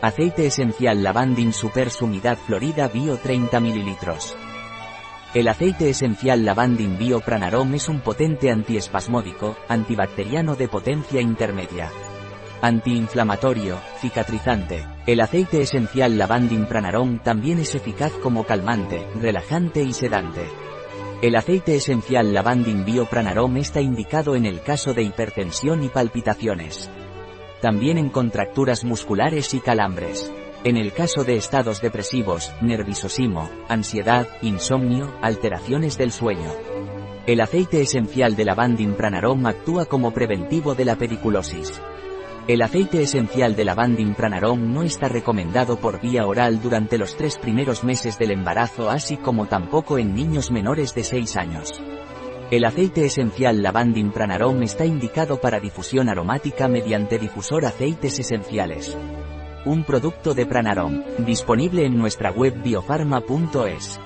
Aceite esencial Lavandin Super Sumidad Florida Bio 30 ml. El aceite esencial Lavandin Bio Pranarom es un potente antiespasmódico, antibacteriano de potencia intermedia. Antiinflamatorio, cicatrizante. El aceite esencial Lavandin Pranarom también es eficaz como calmante, relajante y sedante. El aceite esencial Lavandin Bio Pranarom está indicado en el caso de hipertensión y palpitaciones también en contracturas musculares y calambres. En el caso de estados depresivos, nerviosismo, ansiedad, insomnio, alteraciones del sueño. El aceite esencial de lavandin pranarom actúa como preventivo de la pediculosis. El aceite esencial de lavandin pranarom no está recomendado por vía oral durante los tres primeros meses del embarazo así como tampoco en niños menores de 6 años. El aceite esencial Lavandin Pranarom está indicado para difusión aromática mediante difusor aceites esenciales. Un producto de Pranarom, disponible en nuestra web biofarma.es.